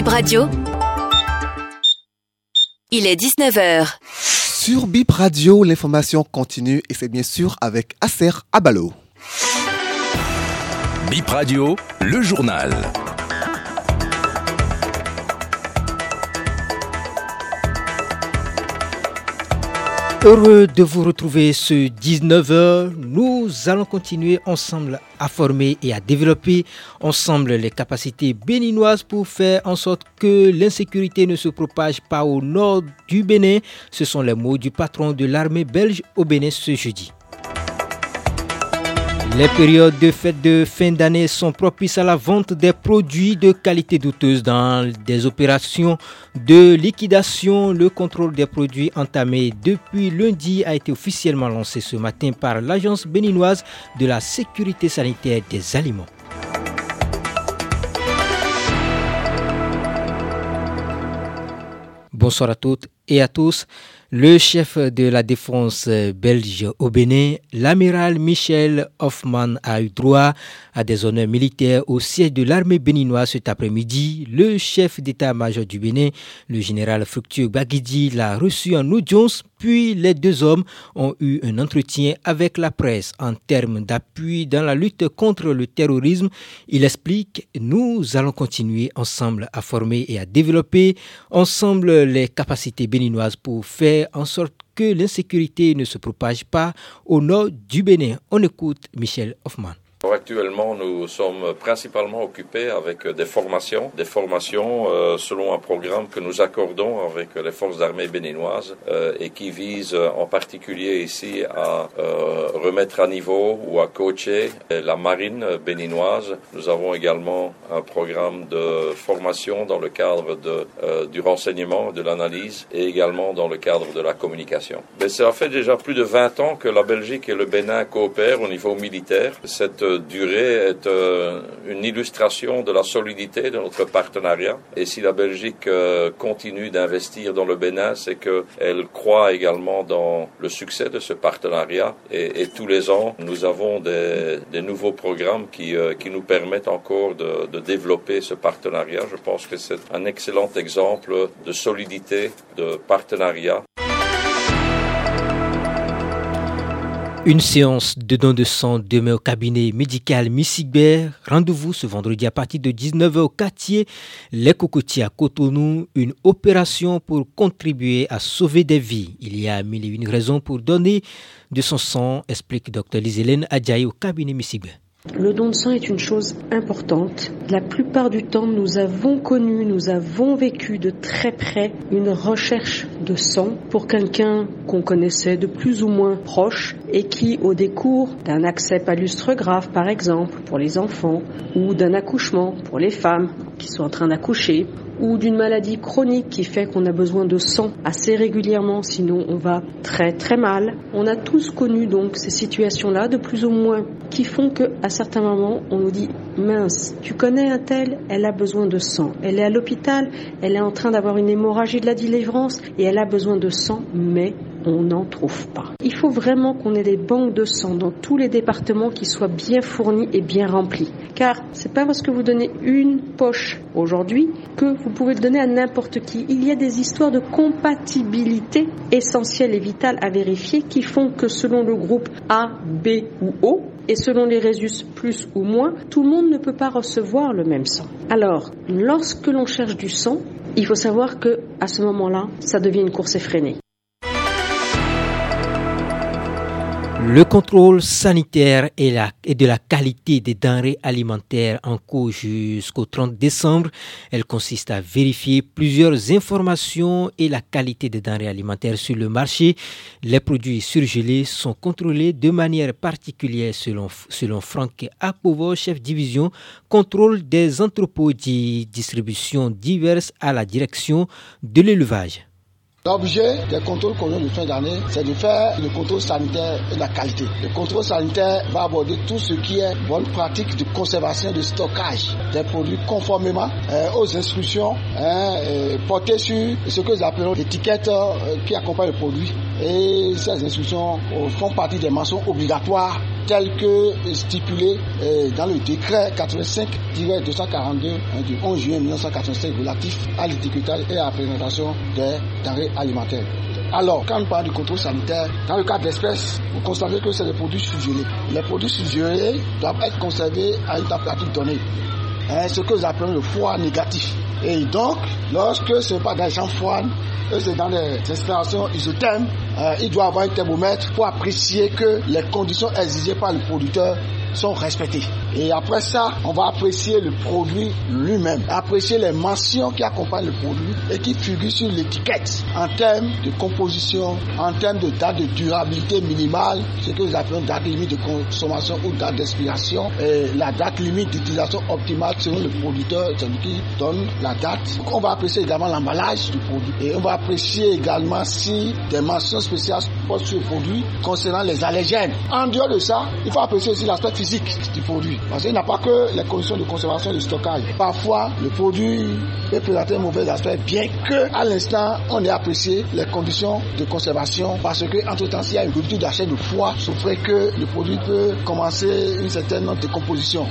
Bip Radio. Il est 19h. Sur Bip Radio, l'information continue et c'est bien sûr avec Acer Abalo. Bip Radio, le journal. Heureux de vous retrouver ce 19h. Nous allons continuer ensemble à former et à développer ensemble les capacités béninoises pour faire en sorte que l'insécurité ne se propage pas au nord du Bénin. Ce sont les mots du patron de l'armée belge au Bénin ce jeudi. Les périodes de fête de fin d'année sont propices à la vente des produits de qualité douteuse dans des opérations de liquidation. Le contrôle des produits entamés depuis lundi a été officiellement lancé ce matin par l'Agence béninoise de la sécurité sanitaire des aliments. Bonsoir à toutes et à tous. Le chef de la défense belge au Bénin, l'amiral Michel Hoffman, a eu droit à des honneurs militaires au siège de l'armée béninoise cet après-midi. Le chef d'état-major du Bénin, le général Fructueux Baguidi, l'a reçu en audience, puis les deux hommes ont eu un entretien avec la presse en termes d'appui dans la lutte contre le terrorisme. Il explique, nous allons continuer ensemble à former et à développer ensemble les capacités béninoises pour faire en sorte que l'insécurité ne se propage pas au nord du Bénin. On écoute Michel Hoffman. Actuellement, nous sommes principalement occupés avec des formations, des formations euh, selon un programme que nous accordons avec les forces d'armée béninoises euh, et qui vise en particulier ici à euh, remettre à niveau ou à coacher la marine béninoise. Nous avons également un programme de formation dans le cadre de, du renseignement, de l'analyse et également dans le cadre de la communication. Mais ça fait déjà plus de 20 ans que la Belgique et le Bénin coopèrent au niveau militaire. Cette durée est euh, une illustration de la solidité de notre partenariat. Et si la Belgique euh, continue d'investir dans le Bénin, c'est qu'elle croit également dans le succès de ce partenariat. Et, tous les ans, nous avons des, nouveaux programmes qui, euh, qui nous permettent encore de, de développer ce partenariat. Je pense que c'est un excellent exemple de solidité, de partenariat. Une séance de don de sang demain au cabinet médical Missigbert. Rendez-vous ce vendredi à partir de 19h au quartier Les Cocotiers à Cotonou. Une opération pour contribuer à sauver des vies. Il y a mille et une raisons pour donner de son sang, explique Dr Liselène Adjaye au cabinet Missigbert. Le don de sang est une chose importante. La plupart du temps, nous avons connu, nous avons vécu de très près une recherche de sang pour quelqu'un qu'on connaissait de plus ou moins proche et qui, au décours d'un accès palustre grave, par exemple, pour les enfants, ou d'un accouchement pour les femmes qui sont en train d'accoucher, ou d'une maladie chronique qui fait qu'on a besoin de sang assez régulièrement, sinon on va très très mal. On a tous connu donc ces situations-là, de plus ou moins, qui font que à certains moments on nous dit mince, tu connais un tel, elle a besoin de sang. Elle est à l'hôpital, elle est en train d'avoir une hémorragie de la délivrance et elle a besoin de sang, mais on n'en trouve pas. Il faut vraiment qu'on ait des banques de sang dans tous les départements qui soient bien fournies et bien remplies. Car c'est pas parce que vous donnez une poche aujourd'hui que vous pouvez le donner à n'importe qui. Il y a des histoires de compatibilité essentielles et vitales à vérifier qui font que selon le groupe A, B ou O, et selon les résus plus ou moins, tout le monde ne peut pas recevoir le même sang. Alors, lorsque l'on cherche du sang, il faut savoir que à ce moment-là, ça devient une course effrénée. Le contrôle sanitaire et, de la qualité des denrées alimentaires en cours jusqu'au 30 décembre, elle consiste à vérifier plusieurs informations et la qualité des denrées alimentaires sur le marché. Les produits surgelés sont contrôlés de manière particulière selon, selon Franck Apovo, chef division contrôle des entrepôts de distribution diverses à la direction de l'élevage. L'objet des contrôles qu'on vient de fin d'année, c'est de faire le contrôle sanitaire et la qualité. Le contrôle sanitaire va aborder tout ce qui est bonne pratique de conservation, de stockage des produits conformément euh, aux instructions hein, euh, portées sur ce que nous appelons l'étiquette euh, qui accompagne le produit et ces instructions font partie des mentions obligatoires telles que stipulées dans le décret 85-242 du 11 juin 1985 relatif à l'étiquetage et à la présentation des denrées alimentaires. Alors, quand on parle du contrôle sanitaire, dans le cas d'espèces, vous constatez que c'est des produits surgelés. Les produits surgelés doivent être conservés à une température donnée. Hein, ce que vous appelez le froid négatif. Et donc, lorsque ce n'est pas dans les champs froides, c'est dans les installations isothermes, euh, il doit avoir un thermomètre pour apprécier que les conditions exigées par le producteur sont respectées. Et après ça, on va apprécier le produit lui-même, apprécier les mentions qui accompagnent le produit et qui figurent sur l'étiquette en termes de composition, en termes de date de durabilité minimale, ce que nous appelons date limite de consommation ou date d'expiration, et la date limite d'utilisation optimale selon le producteur, celui qui donne la date. Donc on va apprécier également l'emballage du produit et on va apprécier également si des mentions spéciales portent sur le produit concernant les allergènes. En dehors de ça, il faut apprécier aussi l'aspect physique du produit. Parce qu'il n'a pas que les conditions de conservation et de stockage. Parfois, le produit peut présenter un mauvais aspect, bien que à l'instant, on ait apprécié les conditions de conservation. Parce que, entre temps, s'il y a une rupture d'achat de foie, ce ferait que le produit peut commencer une certaine décomposition.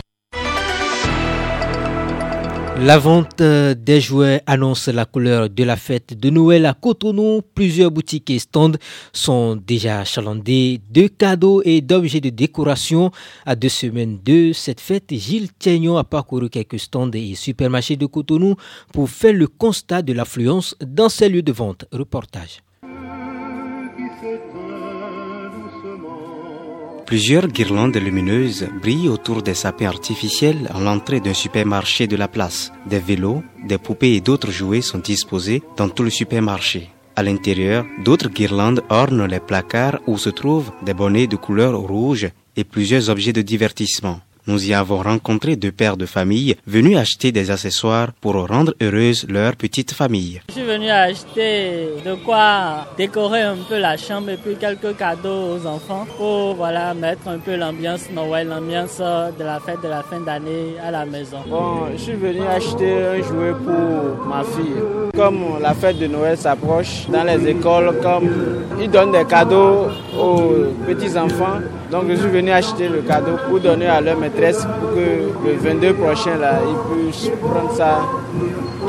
La vente euh, des jouets annonce la couleur de la fête de Noël à Cotonou. Plusieurs boutiques et stands sont déjà chalandés de cadeaux et d'objets de décoration. À deux semaines de cette fête, Gilles Tiagnon a parcouru quelques stands et supermarchés de Cotonou pour faire le constat de l'affluence dans ces lieux de vente. Reportage. Plusieurs guirlandes lumineuses brillent autour des sapins artificiels à l'entrée d'un supermarché de la place. Des vélos, des poupées et d'autres jouets sont disposés dans tout le supermarché. À l'intérieur, d'autres guirlandes ornent les placards où se trouvent des bonnets de couleur rouge et plusieurs objets de divertissement. Nous y avons rencontré deux pères de famille venus acheter des accessoires pour rendre heureuse leur petite famille. Je suis venu acheter de quoi décorer un peu la chambre et puis quelques cadeaux aux enfants pour voilà mettre un peu l'ambiance Noël, l'ambiance de la fête de la fin d'année à la maison. Bon, je suis venu acheter un jouet pour ma fille. Comme la fête de Noël s'approche dans les écoles, comme ils donnent des cadeaux aux petits enfants, donc je suis venu acheter le cadeau pour donner à leur maîtresse pour que le 22 prochain, là, ils puissent prendre ça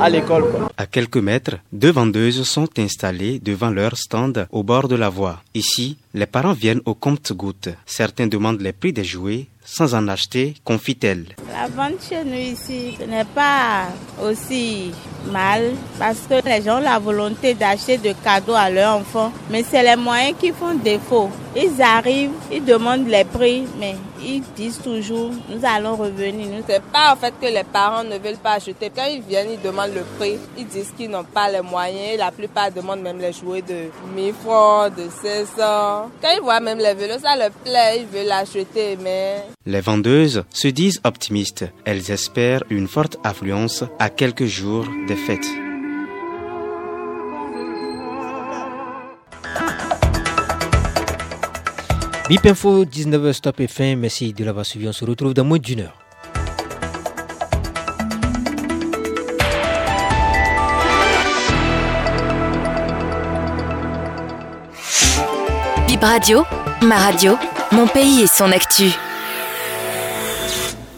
à l'école. À quelques mètres, deux vendeuses sont installées devant leur stand au bord de la voie. Ici, les parents viennent au compte-gouttes. Certains demandent les prix des jouets sans en acheter, confie-t-elle. La vente chez nous ici, ce n'est pas aussi mal parce que les gens ont la volonté d'acheter des cadeaux à leurs enfants, mais c'est les moyens qui font défaut. Ils arrivent, ils demandent les prix, mais ils disent toujours nous allons revenir. C'est pas en fait que les parents ne veulent pas acheter. Quand ils viennent, ils demandent le prix. Ils disent qu'ils n'ont pas les moyens. La plupart demandent même les jouets de 1000 francs, de 1600. Quand ils voient même les vélos, ça leur plaît, ils veulent l'acheter, mais... Les vendeuses se disent optimistes. Elles espèrent une forte affluence à quelques jours des fêtes. Bip Info 19h Stop et fin. Merci de l'avoir suivi. On se retrouve dans moins d'une heure. Bip Radio, ma radio, mon pays et son actu.